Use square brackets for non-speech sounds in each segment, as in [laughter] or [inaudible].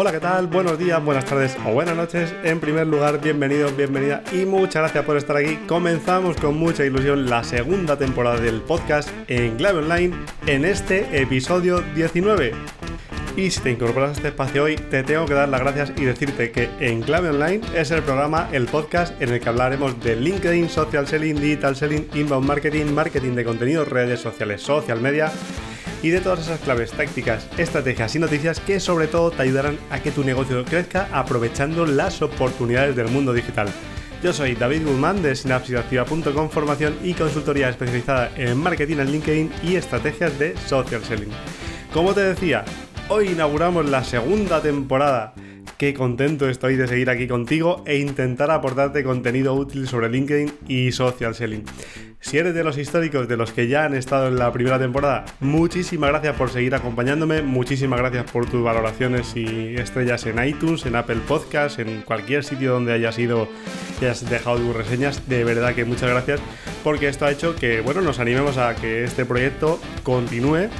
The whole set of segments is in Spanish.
Hola, ¿qué tal? Buenos días, buenas tardes o buenas noches. En primer lugar, bienvenido, bienvenida y muchas gracias por estar aquí. Comenzamos con mucha ilusión la segunda temporada del podcast en Clave Online en este episodio 19. Y si te incorporas a este espacio hoy, te tengo que dar las gracias y decirte que En Clave Online es el programa, el podcast en el que hablaremos de LinkedIn, social selling, digital selling, inbound marketing, marketing de contenido, redes sociales, social media y de todas esas claves, tácticas, estrategias y noticias que sobre todo te ayudarán a que tu negocio crezca aprovechando las oportunidades del mundo digital. Yo soy David Guzmán de sinapsisactiva.com, formación y consultoría especializada en marketing en LinkedIn y estrategias de social selling. Como te decía, Hoy inauguramos la segunda temporada. Qué contento estoy de seguir aquí contigo e intentar aportarte contenido útil sobre LinkedIn y social selling. Si eres de los históricos, de los que ya han estado en la primera temporada, muchísimas gracias por seguir acompañándome, muchísimas gracias por tus valoraciones y estrellas en iTunes, en Apple Podcasts, en cualquier sitio donde hayas ido y hayas dejado tus reseñas. De verdad que muchas gracias porque esto ha hecho que, bueno, nos animemos a que este proyecto continúe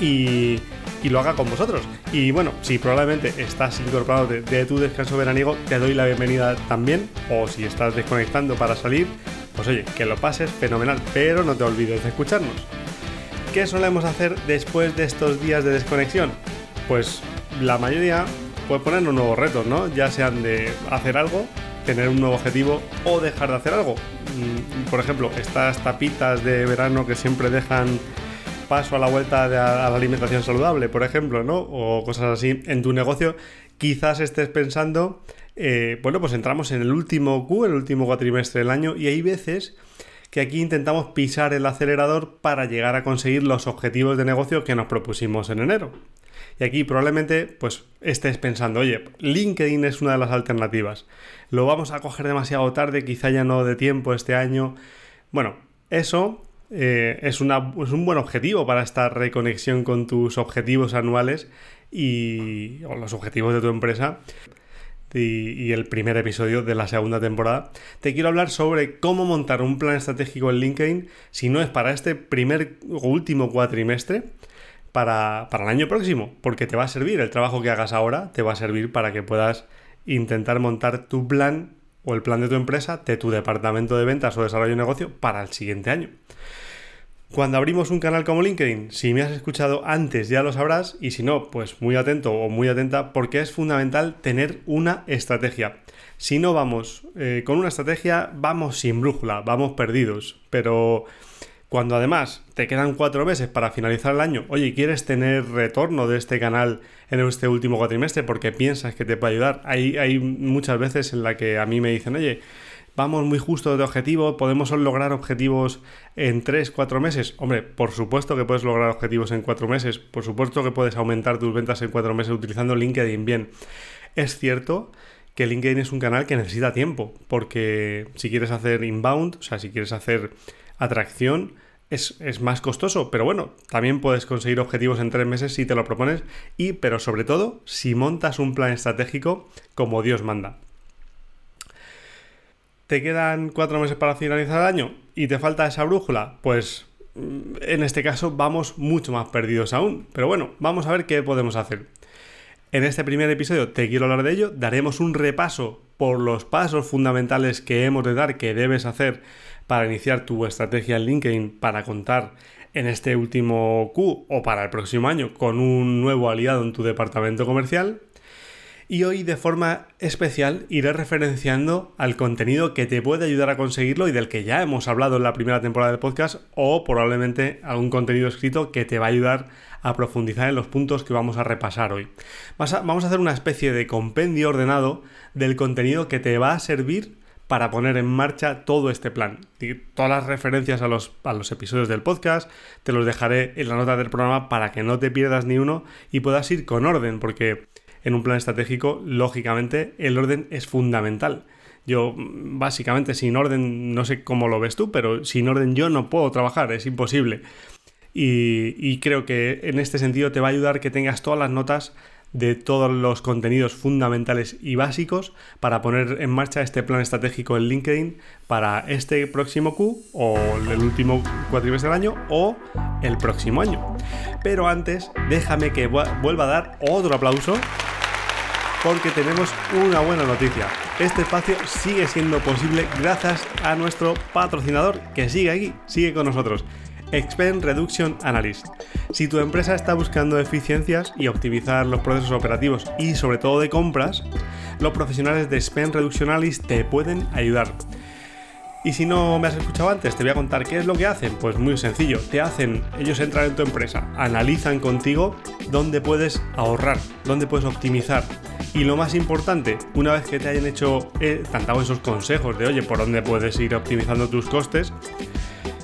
y y lo haga con vosotros. Y bueno, si probablemente estás incorporado de, tu descanso veraniego, te doy la bienvenida también. O si estás desconectando para salir, pues oye, que lo pases fenomenal, pero no te olvides de escucharnos. ¿Qué solemos hacer después de estos días de desconexión? Pues la mayoría puede ponernos nuevos retos, ¿no? Ya sean de hacer algo, tener un nuevo objetivo o dejar de hacer algo. Mm, por ejemplo, estas tapitas de verano que siempre dejan paso a la vuelta de a la alimentación saludable, por ejemplo, ¿no? O cosas así en tu negocio, quizás estés pensando, eh, bueno, pues entramos en el último Q, el último cuatrimestre del año, y hay veces que aquí intentamos pisar el acelerador para llegar a conseguir los objetivos de negocio que nos propusimos en enero. Y aquí probablemente pues estés pensando, oye, LinkedIn es una de las alternativas. Lo vamos a coger demasiado tarde, quizá ya no de tiempo este año. Bueno, eso eh, es, un buen objetivo para esta reconexión con tus objetivos anuales y o los objetivos de tu empresa. Y, el primer episodio de la segunda temporada, te quiero hablar sobre cómo montar un plan estratégico en LinkedIn, si no es para este primer o último cuatrimestre, para, para el año próximo, porque te va a servir el trabajo que hagas ahora, te va a servir para que puedas intentar montar tu plan o el plan de tu empresa, de tu departamento de ventas o desarrollo de negocio para el siguiente año. Cuando abrimos un canal como LinkedIn, si me has escuchado antes ya lo sabrás y si no, pues muy atento o muy atenta porque es fundamental tener una estrategia. Si no vamos eh, con una estrategia, vamos sin brújula, vamos perdidos. Pero cuando además te quedan cuatro meses para finalizar el año, oye, ¿quieres tener retorno de este canal en este último cuatrimestre porque piensas que te puede ayudar? Hay, hay muchas veces en la que a mí me dicen, oye, vamos muy justo de objetivo, podemos lograr objetivos en 3, 4 meses. Hombre, por supuesto que puedes lograr objetivos en 4 meses, por supuesto que puedes aumentar tus ventas en 4 meses utilizando LinkedIn bien. Es cierto que LinkedIn es un canal que necesita tiempo, porque si quieres hacer inbound, o sea, si quieres hacer atracción, es, es, más costoso, pero bueno, también puedes conseguir objetivos en tres meses si te lo propones y, pero sobre todo, si montas un plan estratégico como Dios manda te quedan cuatro meses para finalizar el año y te falta esa brújula, pues mm, en este caso vamos mucho más perdidos aún. Pero bueno, vamos a ver qué podemos hacer. En este primer episodio te quiero hablar de ello, daremos un repaso por los pasos fundamentales que hemos de dar, que debes hacer para iniciar tu estrategia en LinkedIn, para contar en este último Q o para el próximo año con un nuevo aliado en tu departamento comercial y hoy de forma especial iré referenciando al contenido que te puede ayudar a conseguirlo y del que ya hemos hablado en la primera temporada del podcast o probablemente algún contenido escrito que te va a ayudar a profundizar en los puntos que vamos a repasar hoy. Vamos a hacer una especie de compendio ordenado del contenido que te va a servir para poner en marcha todo este plan. Todas las referencias a los, a los, episodios del podcast te los dejaré en la nota del programa para que no te pierdas ni uno y puedas ir con orden, porque en un plan estratégico, lógicamente, el orden es fundamental. Yo, básicamente, sin orden, no sé cómo lo ves tú, pero sin orden yo no puedo trabajar, es imposible. Y, creo que en este sentido te va a ayudar que tengas todas las notas de todos los contenidos fundamentales y básicos para poner en marcha este plan estratégico en LinkedIn para este próximo Q o el último cuatrimestre del año o el próximo año. Pero antes, déjame que vuelva a dar otro aplauso porque tenemos una buena noticia. Este espacio sigue siendo posible gracias a nuestro patrocinador que sigue aquí, sigue con nosotros. Expense Reduction Analyst. Si tu empresa está buscando eficiencias y optimizar los procesos operativos y sobre todo de compras, los profesionales de Expense Reduction Analyst te pueden ayudar. Y si no me has escuchado antes, te voy a contar qué es lo que hacen. Pues muy sencillo, te hacen, ellos entran en tu empresa, analizan contigo dónde puedes ahorrar, dónde puedes optimizar. Y lo más importante, una vez que te hayan hecho, eh, esos consejos de, oye, por dónde puedes ir optimizando tus costes,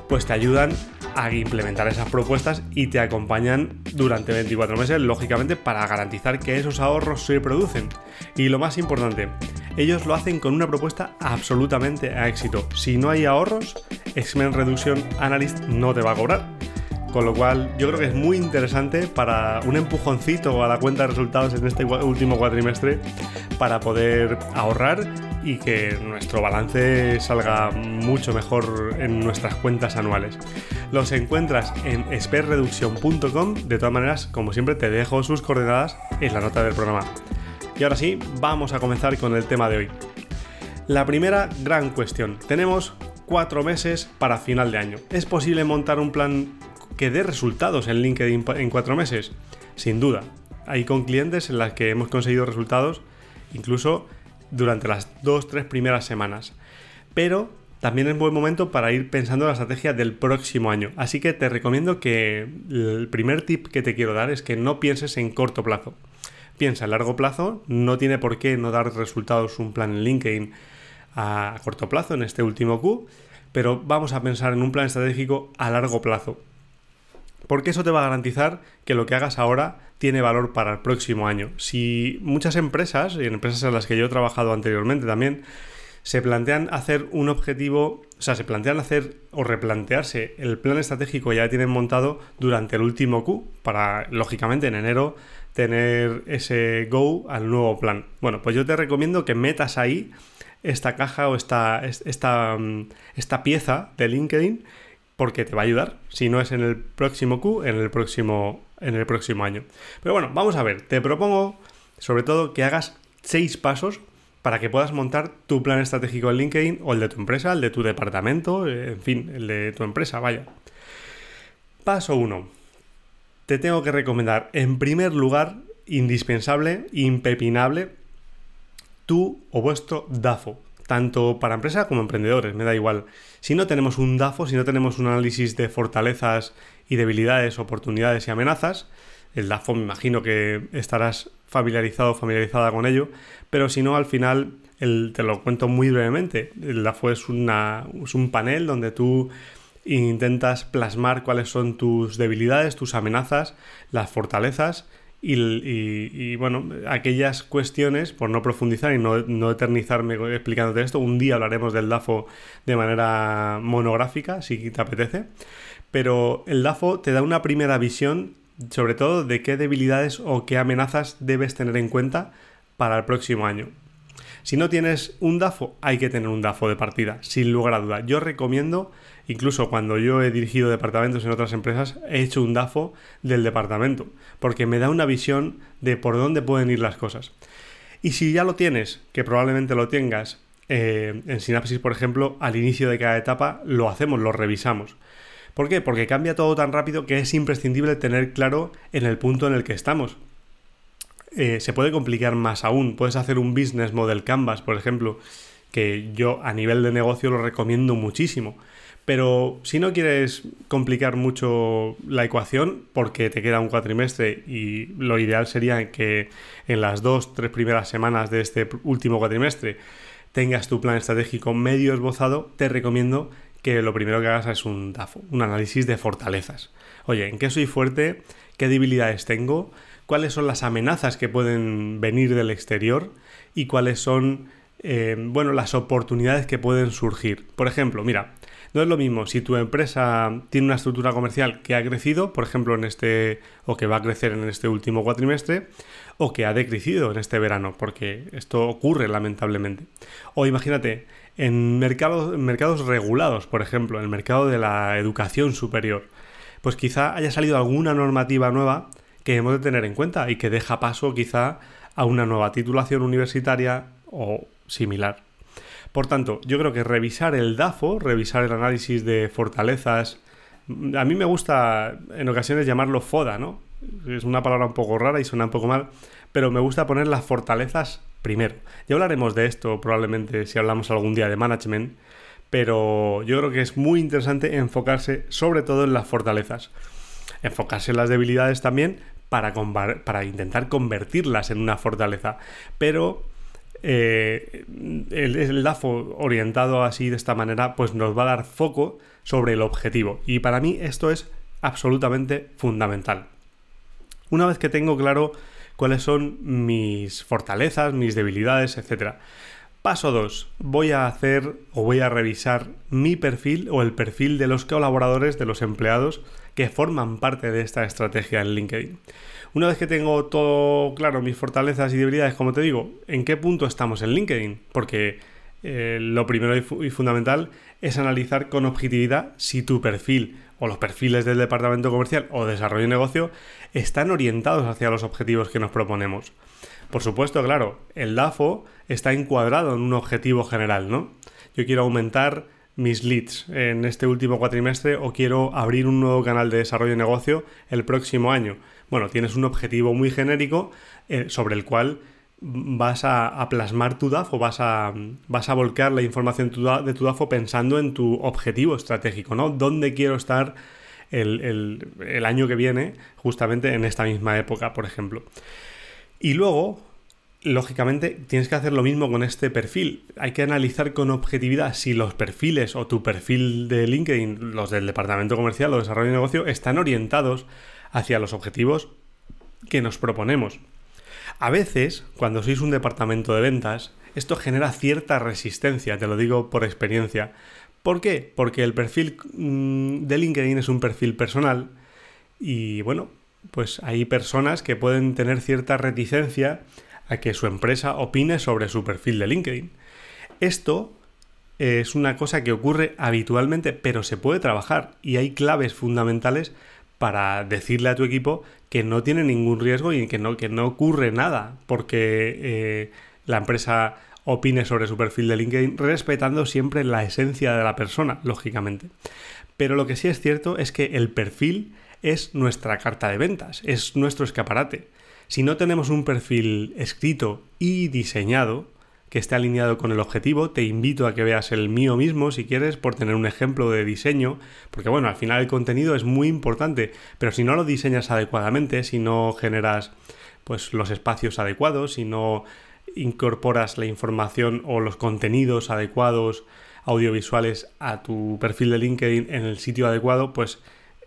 pues te ayudan a implementar esas propuestas y te acompañan durante 24 meses, lógicamente, para garantizar que esos ahorros se producen. Y lo más importante, ellos lo hacen con una propuesta absolutamente a éxito. Si no hay ahorros, X-Men Reduction Analyst no te va a cobrar. Con lo cual, yo creo que es muy interesante para un empujoncito a la cuenta de resultados en este último cuatrimestre para poder ahorrar y que nuestro balance salga mucho mejor en nuestras cuentas anuales. Los encuentras en expertreduction.com. De todas maneras, como siempre, te dejo sus coordenadas en la nota del programa. Y ahora sí, vamos a comenzar con el tema de hoy. La primera gran cuestión. Tenemos cuatro meses para final de año. ¿Es posible montar un plan que dé resultados en LinkedIn en cuatro meses? Sin duda. Hay con clientes en las que hemos conseguido resultados incluso durante las dos, tres primeras semanas. Pero también es buen momento para ir pensando en la estrategia del próximo año. Así que te recomiendo que el primer tip que te quiero dar es que no pienses en corto plazo. Piensa a largo plazo, no tiene por qué no dar resultados un plan en LinkedIn a corto plazo en este último Q, pero vamos a pensar en un plan estratégico a largo plazo porque eso te va a garantizar que lo que hagas ahora tiene valor para el próximo año. Si muchas empresas, y en empresas en las que yo he trabajado anteriormente también, se plantean hacer un objetivo, o sea, se plantean hacer o replantearse el plan estratégico que ya tienen montado durante el último Q, para, lógicamente, en enero tener ese go al nuevo plan. Bueno, pues yo te recomiendo que metas ahí esta caja o esta, esta, mm, esta pieza de LinkedIn porque te va a ayudar. Si no es en el próximo Q, en el próximo, en el próximo año. Pero bueno, vamos a ver. Te propongo, sobre todo, que hagas seis pasos para que puedas montar tu plan estratégico en LinkedIn o el de tu empresa, el de tu departamento, eh, en fin, el de tu empresa, vaya. Paso 1. Te tengo que recomendar, en primer lugar, indispensable, impepinable, tú o vuestro DAFO tanto para empresa como emprendedores, me da igual. Si no tenemos un DAFO, si no tenemos un análisis de fortalezas y debilidades, oportunidades y amenazas, el DAFO me imagino que estarás familiarizado o familiarizada con ello, pero si no, al final te lo cuento muy brevemente. El DAFO es, una, es un panel donde tú intentas plasmar cuáles son tus debilidades, tus amenazas, las fortalezas y, bueno, aquellas cuestiones, por no profundizar y no, eternizarme explicándote esto, un día hablaremos del DAFO de manera monográfica, si te apetece, pero el DAFO te da una primera visión sobre todo de qué debilidades o qué amenazas debes tener en cuenta para el próximo año. Si no tienes un DAFO, hay que tener un DAFO de partida, sin lugar a duda. Yo recomiendo, incluso cuando yo he dirigido departamentos en otras empresas, he hecho un DAFO del departamento, porque me da una visión de por dónde pueden ir las cosas. Y si ya lo tienes, que probablemente lo tengas, eh, en Synapsis, por ejemplo, al inicio de cada etapa lo hacemos, lo revisamos. ¿Por qué? Porque cambia todo tan rápido que es imprescindible tener claro en el punto en el que estamos. Eh, se puede complicar más aún. Puedes hacer un business model canvas, por ejemplo, que yo a nivel de negocio lo recomiendo muchísimo. Pero si no quieres complicar mucho la ecuación, porque te queda un cuatrimestre y lo ideal sería que en las dos, tres primeras semanas de este último cuatrimestre tengas tu plan estratégico medio esbozado, te recomiendo que lo primero que hagas es un DAFO, un análisis de fortalezas. Oye, ¿en qué soy fuerte? ¿Qué debilidades tengo? cuáles son las amenazas que pueden venir del exterior y cuáles son eh, bueno, las oportunidades que pueden surgir. Por ejemplo, mira, no es lo mismo si tu empresa tiene una estructura comercial que ha crecido, por ejemplo, en este, o que va a crecer en este último cuatrimestre, o que ha decrecido en este verano, porque esto ocurre lamentablemente. O imagínate, en mercados, mercados regulados, por ejemplo, en el mercado de la educación superior, pues quizá haya salido alguna normativa nueva que hemos de tener en cuenta y que deja paso quizá a una nueva titulación universitaria o similar. Por tanto, yo creo que revisar el DAFO, revisar el análisis de fortalezas, a mí me gusta en ocasiones llamarlo FODA, ¿no? Es una palabra un poco rara y suena un poco mal, pero me gusta poner las fortalezas primero. Ya hablaremos de esto probablemente si hablamos algún día de management, pero yo creo que es muy interesante enfocarse sobre todo en las fortalezas. Enfocarse en las debilidades también para, para intentar convertirlas en una fortaleza. Pero eh, el, el, orientado así de esta manera, pues nos va a dar foco sobre el objetivo. Y para mí esto es absolutamente fundamental. Una vez que tengo claro cuáles son mis fortalezas, mis debilidades, etc. Paso 2. Voy a hacer o voy a revisar mi perfil o el perfil de los colaboradores, de los empleados que forman parte de esta estrategia en LinkedIn. Una vez que tengo todo claro, mis fortalezas y debilidades, como te digo, ¿en qué punto estamos en LinkedIn? Porque eh, lo primero y, fundamental es analizar con objetividad si tu perfil o los perfiles del departamento comercial o desarrollo de negocio están orientados hacia los objetivos que nos proponemos. Por supuesto, claro, el DAFO está encuadrado en un objetivo general, ¿no? Yo quiero aumentar mis leads en este último cuatrimestre o quiero abrir un nuevo canal de desarrollo de negocio el próximo año. Bueno, tienes un objetivo muy genérico eh, sobre el cual vas a, plasmar tu DAFO, vas a, vas a volcar la información de tu DAFO pensando en tu objetivo estratégico, ¿no? ¿Dónde quiero estar el, el año que viene, justamente en esta misma época, por ejemplo? Y luego, lógicamente, tienes que hacer lo mismo con este perfil. Hay que analizar con objetividad si los perfiles o tu perfil de LinkedIn, los del departamento comercial o desarrollo de negocio, están orientados hacia los objetivos que nos proponemos. A veces, cuando sois un departamento de ventas, esto genera cierta resistencia, te lo digo por experiencia. ¿Por qué? Porque el perfil mm, de LinkedIn es un perfil personal y bueno, pues hay personas que pueden tener cierta reticencia a que su empresa opine sobre su perfil de LinkedIn. Esto es una cosa que ocurre habitualmente, pero se puede trabajar y hay claves fundamentales para decirle a tu equipo que no tiene ningún riesgo y que no, que no ocurre nada porque eh, la empresa opine sobre su perfil de LinkedIn, respetando siempre la esencia de la persona, lógicamente. Pero lo que sí es cierto es que el perfil es nuestra carta de ventas, es nuestro escaparate. Si no tenemos un perfil escrito y diseñado, que esté alineado con el objetivo. Te invito a que veas el mío mismo si quieres por tener un ejemplo de diseño, porque bueno, al final el contenido es muy importante, pero si no lo diseñas adecuadamente, si no generas pues los espacios adecuados, si no incorporas la información o los contenidos adecuados audiovisuales a tu perfil de LinkedIn en el sitio adecuado, pues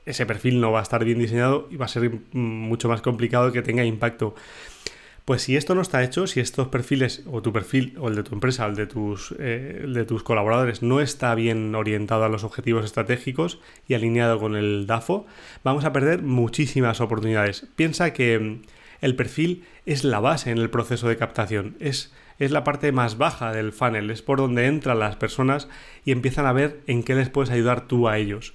ese perfil no va a estar bien diseñado y va a ser mucho más complicado que tenga impacto. Pues si esto no está hecho, si estos perfiles o tu perfil o el de tu empresa el de tus, eh, de tus colaboradores no está bien orientado a los objetivos estratégicos y alineado con el DAFO, vamos a perder muchísimas oportunidades. Piensa que mm, el perfil es la base en el proceso de captación, es, es la parte más baja del funnel, es por donde entran las personas y empiezan a ver en qué les puedes ayudar tú a ellos.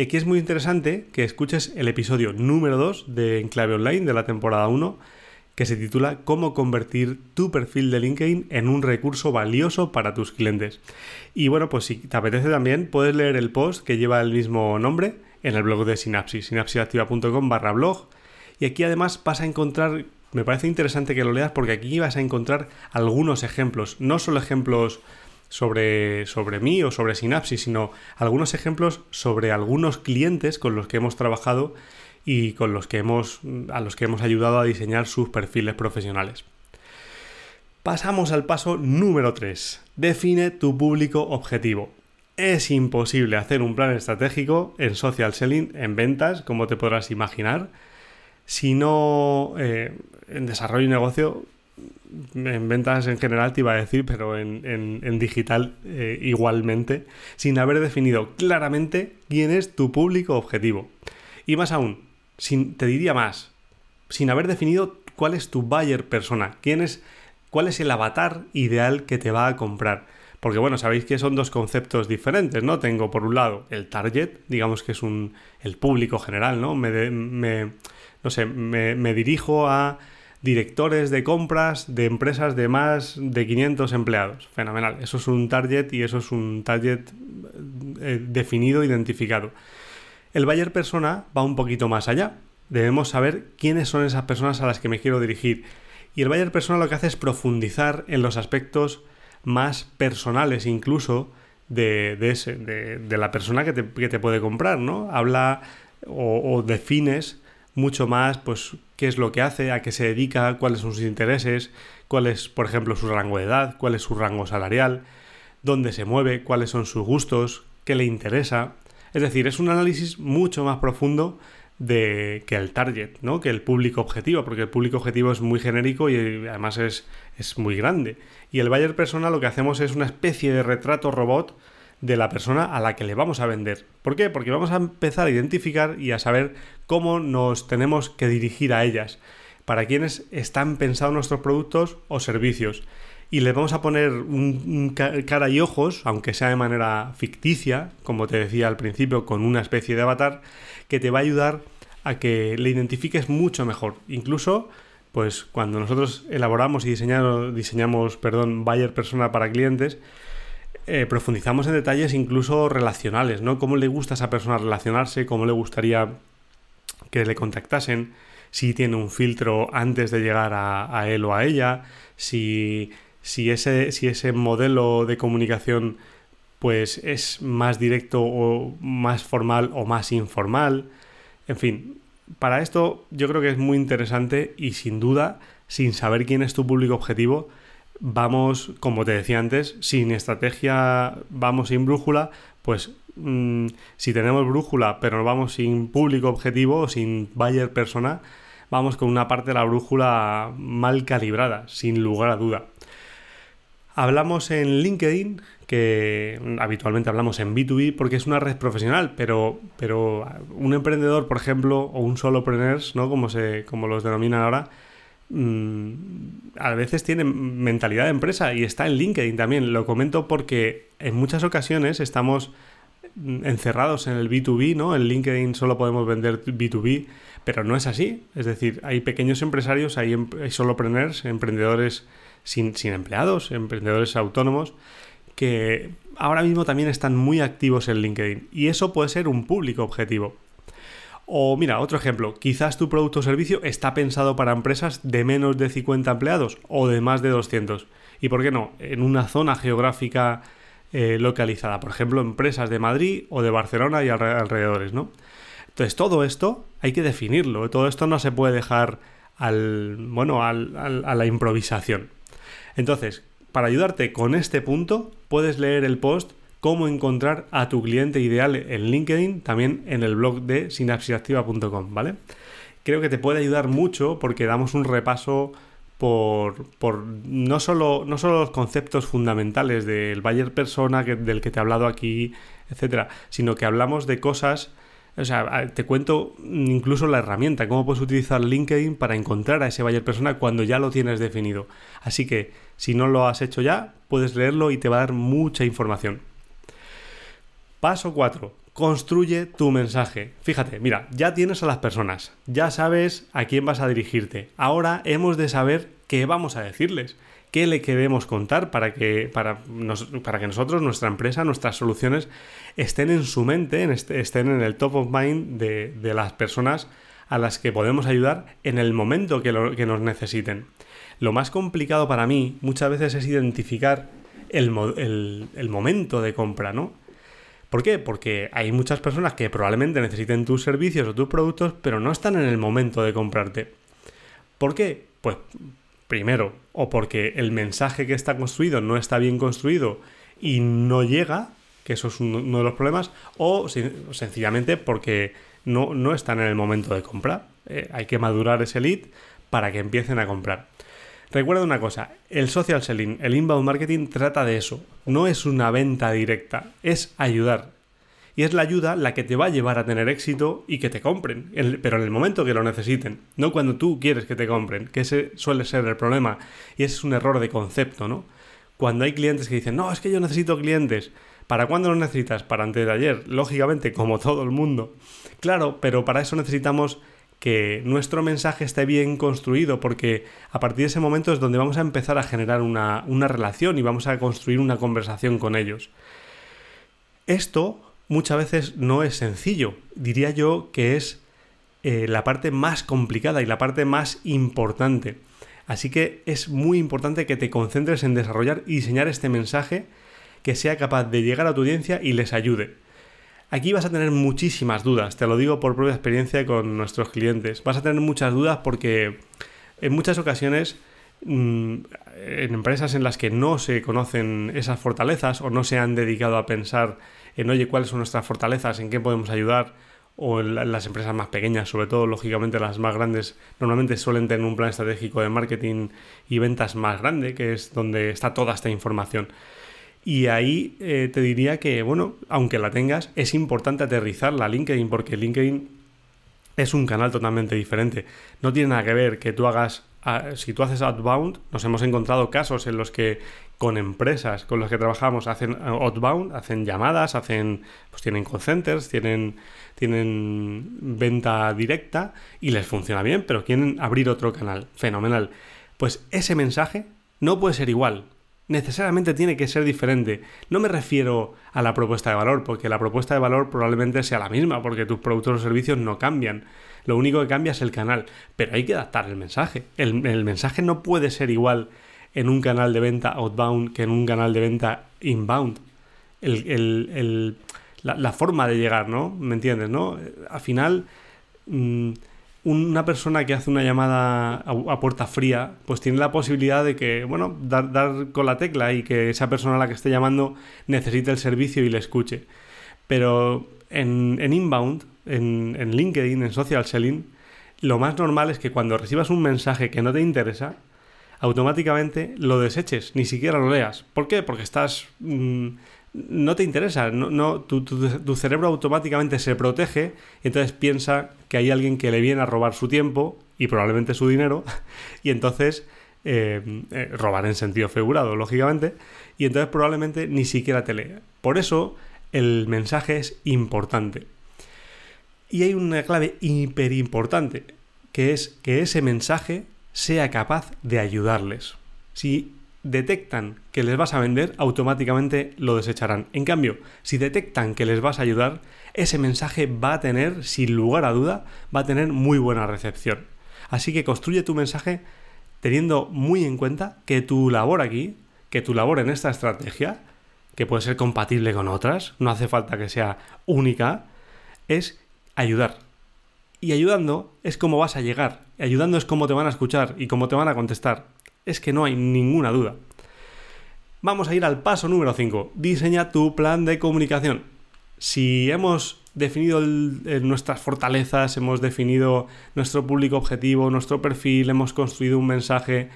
Y aquí es muy interesante que escuches el episodio número 2 de Enclave Online de la temporada 1 que se titula Cómo convertir tu perfil de LinkedIn en un recurso valioso para tus clientes. Y bueno, pues si te apetece también, puedes leer el post que lleva el mismo nombre en el blog de Synapsis, synapsisactiva.com barra blog. Y aquí además vas a encontrar, me parece interesante que lo leas porque aquí vas a encontrar algunos ejemplos, no solo ejemplos sobre, sobre mí o sobre Synapsis, sino algunos ejemplos sobre algunos clientes con los que hemos trabajado y con los que hemos, a los que hemos ayudado a diseñar sus perfiles profesionales. Pasamos al paso número 3. Define tu público objetivo. Es imposible hacer un plan estratégico en social selling, en ventas, como te podrás imaginar, si no eh, en desarrollo y negocio, en ventas en general te iba a decir, pero en, digital eh, igualmente, sin haber definido claramente quién es tu público objetivo. Y más aún, te diría más, sin haber definido cuál es tu buyer persona, quién es, cuál es el avatar ideal que te va a comprar. Porque bueno, sabéis que son dos conceptos diferentes, ¿no? Tengo por un lado el target, digamos que es un, el público general, ¿no? Me, me no sé, me, dirijo a directores de compras de empresas de más de 500 empleados. Fenomenal. Eso es un target y eso es un target eh, definido, identificado. El buyer persona va un poquito más allá. Debemos saber quiénes son esas personas a las que me quiero dirigir. Y el buyer persona lo que hace es profundizar en los aspectos más personales incluso de, ese, de, la persona que te, puede comprar, ¿no? Habla o defines mucho más, pues, qué es lo que hace, a qué se dedica, cuáles son sus intereses, cuál es, por ejemplo, su rango de edad, cuál es su rango salarial, dónde se mueve, cuáles son sus gustos, qué le interesa. Es decir, es un análisis mucho más profundo de, que el target, ¿no? Que el público objetivo, porque el público objetivo es muy genérico y además es, es muy grande. Y el buyer persona lo que hacemos es una especie de retrato robot de la persona a la que le vamos a vender. ¿Por qué? Porque vamos a empezar a identificar y a saber cómo nos tenemos que dirigir a ellas, para quienes están pensados nuestros productos o servicios. Y les vamos a poner un, cara y ojos, aunque sea de manera ficticia, como te decía al principio, con una especie de avatar, que te va a ayudar a que le identifiques mucho mejor. Incluso, pues cuando nosotros elaboramos y diseñamos, diseñamos perdón, buyer persona para clientes, eh, profundizamos en detalles incluso relacionales, ¿no? Cómo le gusta a esa persona relacionarse, cómo le gustaría que le contactasen, si tiene un filtro antes de llegar a, él o a ella, si, si, ese, si ese modelo de comunicación pues es más directo o más formal o más informal. En fin, para esto yo creo que es muy interesante y sin duda, sin saber quién es tu público objetivo, vamos, como te decía antes, sin estrategia, vamos sin brújula, pues mm, si tenemos brújula pero vamos sin público objetivo, sin buyer persona, vamos con una parte de la brújula mal calibrada, sin lugar a duda. Hablamos en LinkedIn, que habitualmente hablamos en B2B porque es una red profesional, pero, pero un emprendedor, por ejemplo, o un solopreneurs, ¿no? Como, se, como los denominan ahora, Mm, a veces tiene mentalidad de empresa y está en LinkedIn también. Lo comento porque en muchas ocasiones estamos encerrados en el B2B, ¿no? En LinkedIn solo podemos vender B2B, pero no es así. Es decir, hay pequeños empresarios, hay, em, solopreneurs, emprendedores sin empleados, emprendedores autónomos, que ahora mismo también están muy activos en LinkedIn. Y eso puede ser un público objetivo. O mira, otro ejemplo, quizás tu producto o servicio está pensado para empresas de menos de 50 empleados o de más de 200. ¿Y por qué no? En una zona geográfica eh, localizada, por ejemplo, empresas de Madrid o de Barcelona y alrededores, ¿no? Entonces, todo esto hay que definirlo, todo esto no se puede dejar al, bueno, a la improvisación. Entonces, para ayudarte con este punto, puedes leer el post cómo encontrar a tu cliente ideal en LinkedIn, también en el blog de sinapsisactiva.com, ¿vale? Creo que te puede ayudar mucho porque damos un repaso por, no, solo, no solo los conceptos fundamentales del buyer persona del que te he hablado aquí, etcétera, sino que hablamos de cosas. O sea, te cuento incluso la herramienta, cómo puedes utilizar LinkedIn para encontrar a ese buyer persona cuando ya lo tienes definido. Así que, si no lo has hecho ya, puedes leerlo y te va a dar mucha información. Paso 4. Construye tu mensaje. Fíjate, mira, ya tienes a las personas, ya sabes a quién vas a dirigirte. Ahora hemos de saber qué vamos a decirles, qué le queremos contar para que, para, que nosotros, nuestra empresa, nuestras soluciones estén en su mente, estén en el top of mind de, las personas a las que podemos ayudar en el momento que, que nos necesiten. Lo más complicado para mí muchas veces es identificar el, el momento de compra, ¿no? ¿Por qué? Porque hay muchas personas que probablemente necesiten tus servicios o tus productos, pero no están en el momento de comprarte. ¿Por qué? Pues primero, o porque el mensaje que está construido no está bien construido y no llega, que eso es uno de los problemas, o sencillamente porque no, no están en el momento de comprar. Eh, hay que madurar ese lead para que empiecen a comprar. Recuerda una cosa, el social selling, el inbound marketing trata de eso. No es una venta directa, es ayudar. Y es la ayuda la que te va a llevar a tener éxito y que te compren, pero en el momento que lo necesiten, no cuando tú quieres que te compren, que ese suele ser el problema. Y ese es un error de concepto, ¿no? Cuando hay clientes que dicen, no, es que yo necesito clientes. ¿Para cuándo los necesitas? Para antes de ayer, lógicamente, como todo el mundo. Claro, pero para eso necesitamos que nuestro mensaje esté bien construido, porque a partir de ese momento es donde vamos a empezar a generar una, relación y vamos a construir una conversación con ellos. Esto muchas veces no es sencillo, diría yo que es eh, la parte más complicada y la parte más importante. Así que es muy importante que te concentres en desarrollar y diseñar este mensaje que sea capaz de llegar a tu audiencia y les ayude. Aquí vas a tener muchísimas dudas, te lo digo por propia experiencia con nuestros clientes. Vas a tener muchas dudas porque en muchas ocasiones mm, en empresas en las que no se conocen esas fortalezas o no se han dedicado a pensar en, oye, cuáles son nuestras fortalezas, en qué podemos ayudar, o en las empresas más pequeñas, sobre todo, lógicamente las más grandes, normalmente suelen tener un plan estratégico de marketing y ventas más grande, que es donde está toda esta información. Y ahí eh, te diría que, bueno, aunque la tengas, es importante aterrizar la LinkedIn porque LinkedIn es un canal totalmente diferente. No tiene nada que ver que tú hagas, ah, si tú haces outbound, nos hemos encontrado casos en los que con empresas con las que trabajamos hacen ah, outbound, hacen llamadas, hacen, pues tienen call centers, tienen, tienen venta directa y les funciona bien, pero quieren abrir otro canal. Fenomenal. Pues ese mensaje no puede ser igual necesariamente tiene que ser diferente. No me refiero a la propuesta de valor, porque la propuesta de valor probablemente sea la misma, porque tus productos o servicios no cambian. Lo único que cambia es el canal, pero hay que adaptar el mensaje. El, mensaje no puede ser igual en un canal de venta outbound que en un canal de venta inbound. la, forma de llegar, ¿no? ¿Me entiendes? ¿no? Al final... Mm, una persona que hace una llamada a, puerta fría, pues tiene la posibilidad de que, bueno, dar, dar, con la tecla y que esa persona a la que esté llamando necesite el servicio y le escuche. Pero en, inbound, en, en, LinkedIn, en social selling, lo más normal es que cuando recibas un mensaje que no te interesa, automáticamente lo deseches, ni siquiera lo leas. ¿Por qué? Porque estás... Mm, no te interesa, no, tu, cerebro automáticamente se protege entonces piensa que hay alguien que le viene a robar su tiempo y probablemente su dinero [laughs] y entonces eh, eh, robar en sentido figurado, lógicamente, y entonces probablemente ni siquiera te lee. Por eso el mensaje es importante. Y hay una clave hiper importante, que es que ese mensaje sea capaz de ayudarles. Si detectan que les vas a vender, automáticamente lo desecharán. En cambio, si detectan que les vas a ayudar, ese mensaje va a tener, sin lugar a duda, va a tener muy buena recepción. Así que construye tu mensaje teniendo muy en cuenta que tu labor aquí, que tu labor en esta estrategia, que puede ser compatible con otras, no hace falta que sea única, es ayudar. Y ayudando es cómo vas a llegar, ayudando es cómo te van a escuchar y cómo te van a contestar es que no hay ninguna duda. Vamos a ir al paso número 5. Diseña tu plan de comunicación. Si hemos definido nuestras fortalezas, hemos definido nuestro público objetivo, nuestro perfil, hemos construido un mensaje,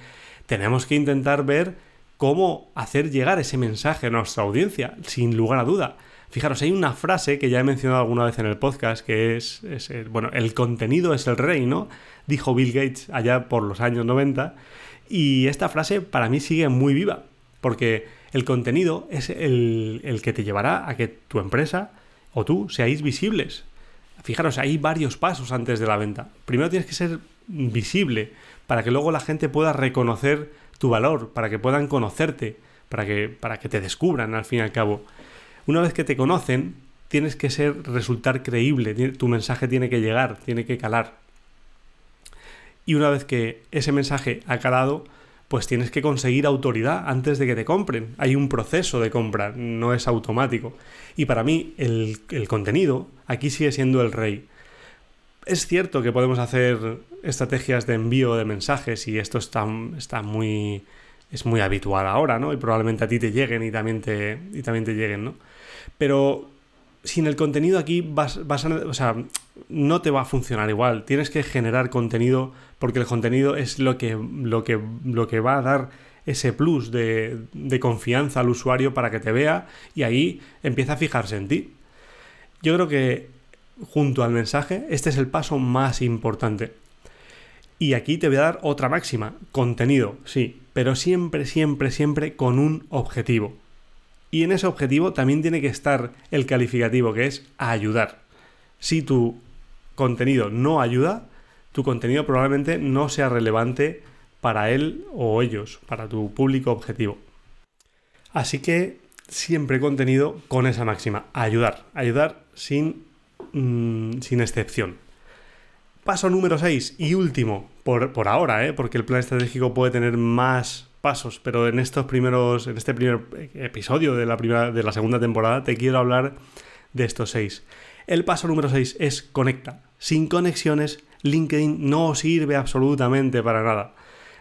tenemos que intentar ver cómo hacer llegar ese mensaje a nuestra audiencia, sin lugar a duda. Fijaros, hay una frase que ya he mencionado alguna vez en el podcast, que es, bueno, el contenido es el rey, ¿no? Dijo Bill Gates allá por los años 90, y esta frase para mí sigue muy viva, porque el contenido es el, que te llevará a que tu empresa o tú seáis visibles. Fijaros, hay varios pasos antes de la venta. Primero tienes que ser visible para que luego la gente pueda reconocer tu valor, para que puedan conocerte, para que, para que te descubran al fin y al cabo. Una vez que te conocen, tienes que ser, resultar creíble, tu mensaje tiene que llegar, tiene que calar. Y una vez que ese mensaje ha calado, pues tienes que conseguir autoridad antes de que te compren. Hay un proceso de compra, no es automático. Y para mí el, contenido aquí sigue siendo el rey. Es cierto que podemos hacer estrategias de envío de mensajes y esto está, está muy, es muy habitual ahora, ¿no? Y probablemente a ti te lleguen y también te, y también te lleguen, ¿no? Pero sin el contenido aquí vas, vas a, o sea, no te va a funcionar igual. Tienes que generar contenido porque el contenido es lo que, lo que, lo que va a dar ese plus de, de confianza al usuario para que te vea y ahí empieza a fijarse en ti. Yo creo que junto al mensaje, este es el paso más importante. Y aquí te voy a dar otra máxima, contenido, sí, pero siempre, siempre, siempre con un objetivo. Y en ese objetivo también tiene que estar el calificativo, que es ayudar. Si tu contenido no ayuda, tu contenido probablemente no sea relevante para él o ellos, para tu público objetivo. Así que siempre contenido con esa máxima, ayudar, ayudar sin, mm, sin excepción. Paso número 6 y último, por, por ahora, ¿eh? porque el plan estratégico puede tener más pasos, pero en estos primeros, en este primer episodio de la, primera, de la segunda temporada te quiero hablar de estos seis. El paso número 6 es conecta. Sin conexiones, LinkedIn no sirve absolutamente para nada.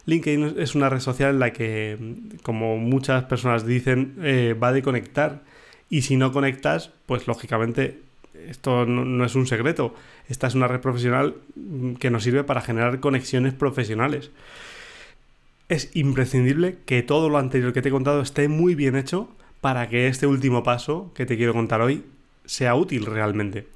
LinkedIn es una red social en la que, como muchas personas dicen, eh, va de conectar. Y si no conectas, pues lógicamente esto no, es un secreto. Esta es una red profesional que nos sirve para generar conexiones profesionales. Es imprescindible que todo lo anterior que te he contado esté muy bien hecho para que este último paso que te quiero contar hoy sea útil realmente.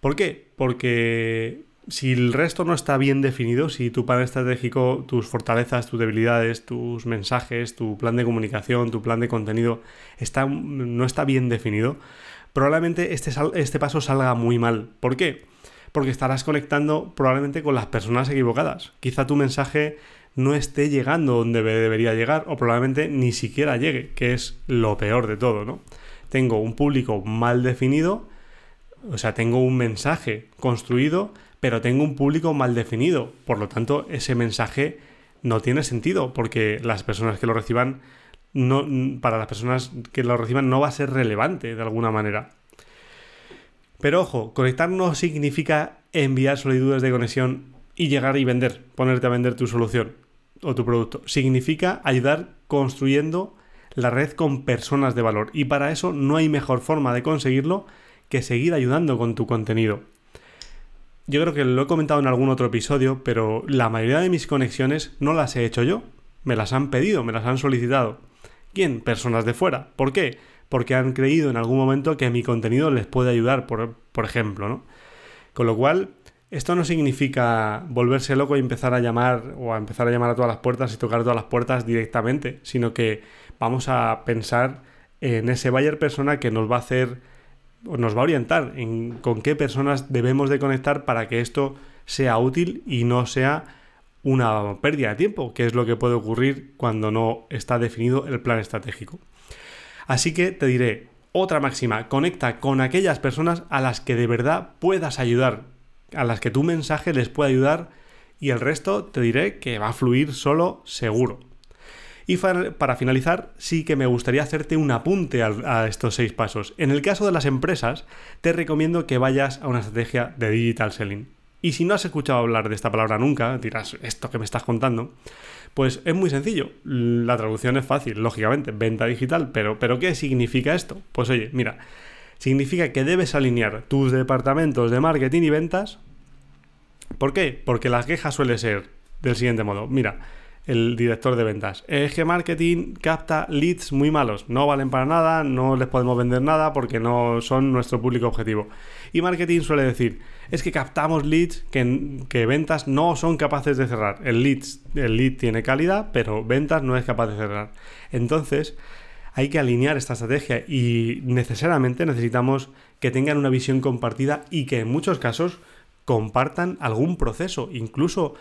¿Por qué? Porque si el resto no está bien definido, si tu plan estratégico, tus fortalezas, tus debilidades, tus mensajes, tu plan de comunicación, tu plan de contenido está, no está bien definido, probablemente este, este paso salga muy mal. ¿Por qué? Porque estarás conectando probablemente con las personas equivocadas. Quizá tu mensaje no esté llegando donde debería llegar o probablemente ni siquiera llegue, que es lo peor de todo, ¿no? Tengo un público mal definido, o sea, tengo un mensaje construido, pero tengo un público mal definido. Por lo tanto, ese mensaje no tiene sentido porque las personas que lo reciban, no, para las personas que lo reciban no va a ser relevante de alguna manera. Pero ojo, conectar no significa enviar solicitudes de conexión y llegar y vender, ponerte a vender tu solución o tu producto. Significa ayudar construyendo la red con personas de valor. Y para eso no hay mejor forma de conseguirlo que seguir ayudando con tu contenido yo creo que lo he comentado en algún otro episodio, pero la mayoría de mis conexiones no las he hecho yo. Me las han pedido, me las han solicitado. ¿Quién? Personas de fuera. ¿Por qué? Porque han creído en algún momento que mi contenido les puede ayudar, por, por ejemplo, ¿no? Con lo cual, esto no significa volverse loco y empezar a llamar o a empezar a llamar a todas las puertas y tocar todas las puertas directamente, sino que vamos a pensar en ese buyer persona que nos va a hacer nos va a orientar en con qué personas debemos de conectar para que esto sea útil y no sea una pérdida de tiempo, que es lo que puede ocurrir cuando no está definido el plan estratégico. Así que te diré, otra máxima, conecta con aquellas personas a las que de verdad puedas ayudar, a las que tu mensaje les pueda ayudar y el resto te diré que va a fluir solo seguro. Y para finalizar, sí que me gustaría hacerte un apunte a estos seis pasos. En el caso de las empresas, te recomiendo que vayas a una estrategia de digital selling. Y si no has escuchado hablar de esta palabra nunca, dirás, esto que me estás contando, pues es muy sencillo. La traducción es fácil, lógicamente, venta digital, pero, pero ¿qué significa esto? Pues oye, mira, significa que debes alinear tus departamentos de marketing y ventas. ¿Por qué? Porque las quejas suele ser del siguiente modo. Mira, el director de ventas. Es que marketing capta leads muy malos, no valen para nada, no les podemos vender nada porque no son nuestro público objetivo. Y marketing suele decir, es que captamos leads que, que ventas no son capaces de cerrar. El, leads, el lead tiene calidad, pero ventas no es capaz de cerrar. Entonces, hay que alinear esta estrategia y necesariamente necesitamos que tengan una visión compartida y que en muchos casos compartan algún proceso, incluso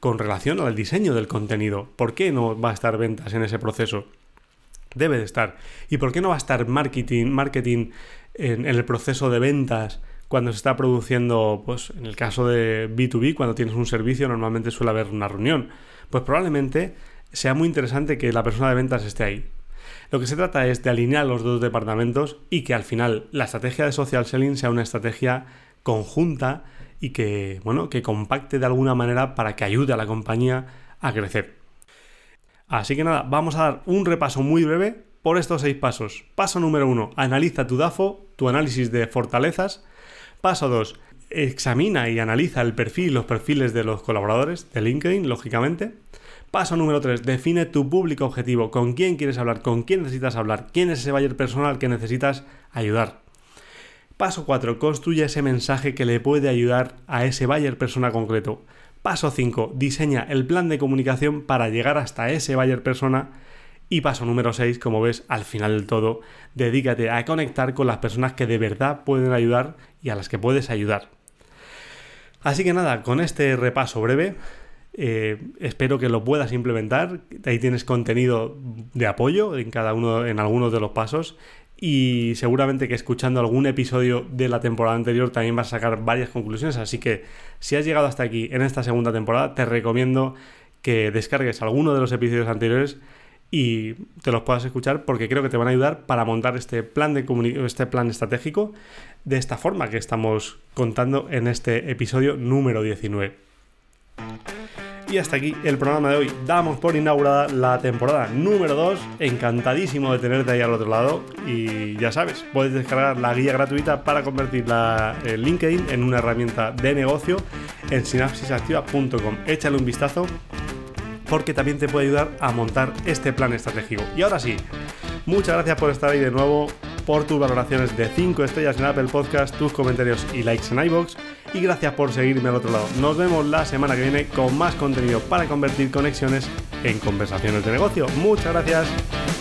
con relación al diseño del contenido. ¿Por qué no va a estar ventas en ese proceso? Debe de estar. ¿Y por qué no va a estar marketing, marketing en, el proceso de ventas cuando se está produciendo, pues en el caso de B2B, cuando tienes un servicio, normalmente suele haber una reunión? Pues probablemente sea muy interesante que la persona de ventas esté ahí. Lo que se trata es de alinear los dos departamentos y que al final la estrategia de social selling sea una estrategia conjunta y que, bueno, que compacte de alguna manera para que ayude a la compañía a crecer. Así que nada, vamos a dar un repaso muy breve por estos seis pasos. Paso número uno, analiza tu DAFO, tu análisis de fortalezas. Paso dos, examina y analiza el perfil, los perfiles de los colaboradores de LinkedIn, lógicamente. Paso número 3. Define tu público objetivo. ¿Con quién quieres hablar? ¿Con quién necesitas hablar? ¿Quién es ese buyer personal que necesitas ayudar? Paso 4. Construye ese mensaje que le puede ayudar a ese buyer persona concreto. Paso 5. Diseña el plan de comunicación para llegar hasta ese buyer persona. Y paso número 6, como ves, al final del todo, dedícate a conectar con las personas que de verdad pueden ayudar y a las que puedes ayudar. Así que nada, con este repaso breve, eh, espero que lo puedas implementar. Ahí tienes contenido de apoyo en cada uno, en algunos de los pasos. Y seguramente que escuchando algún episodio de la temporada anterior también vas a sacar varias conclusiones. Así que si has llegado hasta aquí en esta segunda temporada, te recomiendo que descargues alguno de los episodios anteriores y te los puedas escuchar porque creo que te van a ayudar para montar este plan de este plan estratégico de esta forma que estamos contando en este episodio número 19. Y hasta aquí el programa de hoy. Damos por inaugurada la temporada número 2. Encantadísimo de tenerte ahí al otro lado. Y ya sabes, puedes descargar la guía gratuita para convertir la, el LinkedIn en una herramienta de negocio en sinapsisactiva.com. Échale un vistazo porque también te puede ayudar a montar este plan estratégico. Y ahora sí, muchas gracias por estar ahí de nuevo, por tus valoraciones de 5 estrellas en Apple Podcast, tus comentarios y likes en iBox y gracias por seguirme al otro lado. Nos vemos la semana que viene con más contenido para convertir conexiones en conversaciones de negocio. Muchas gracias.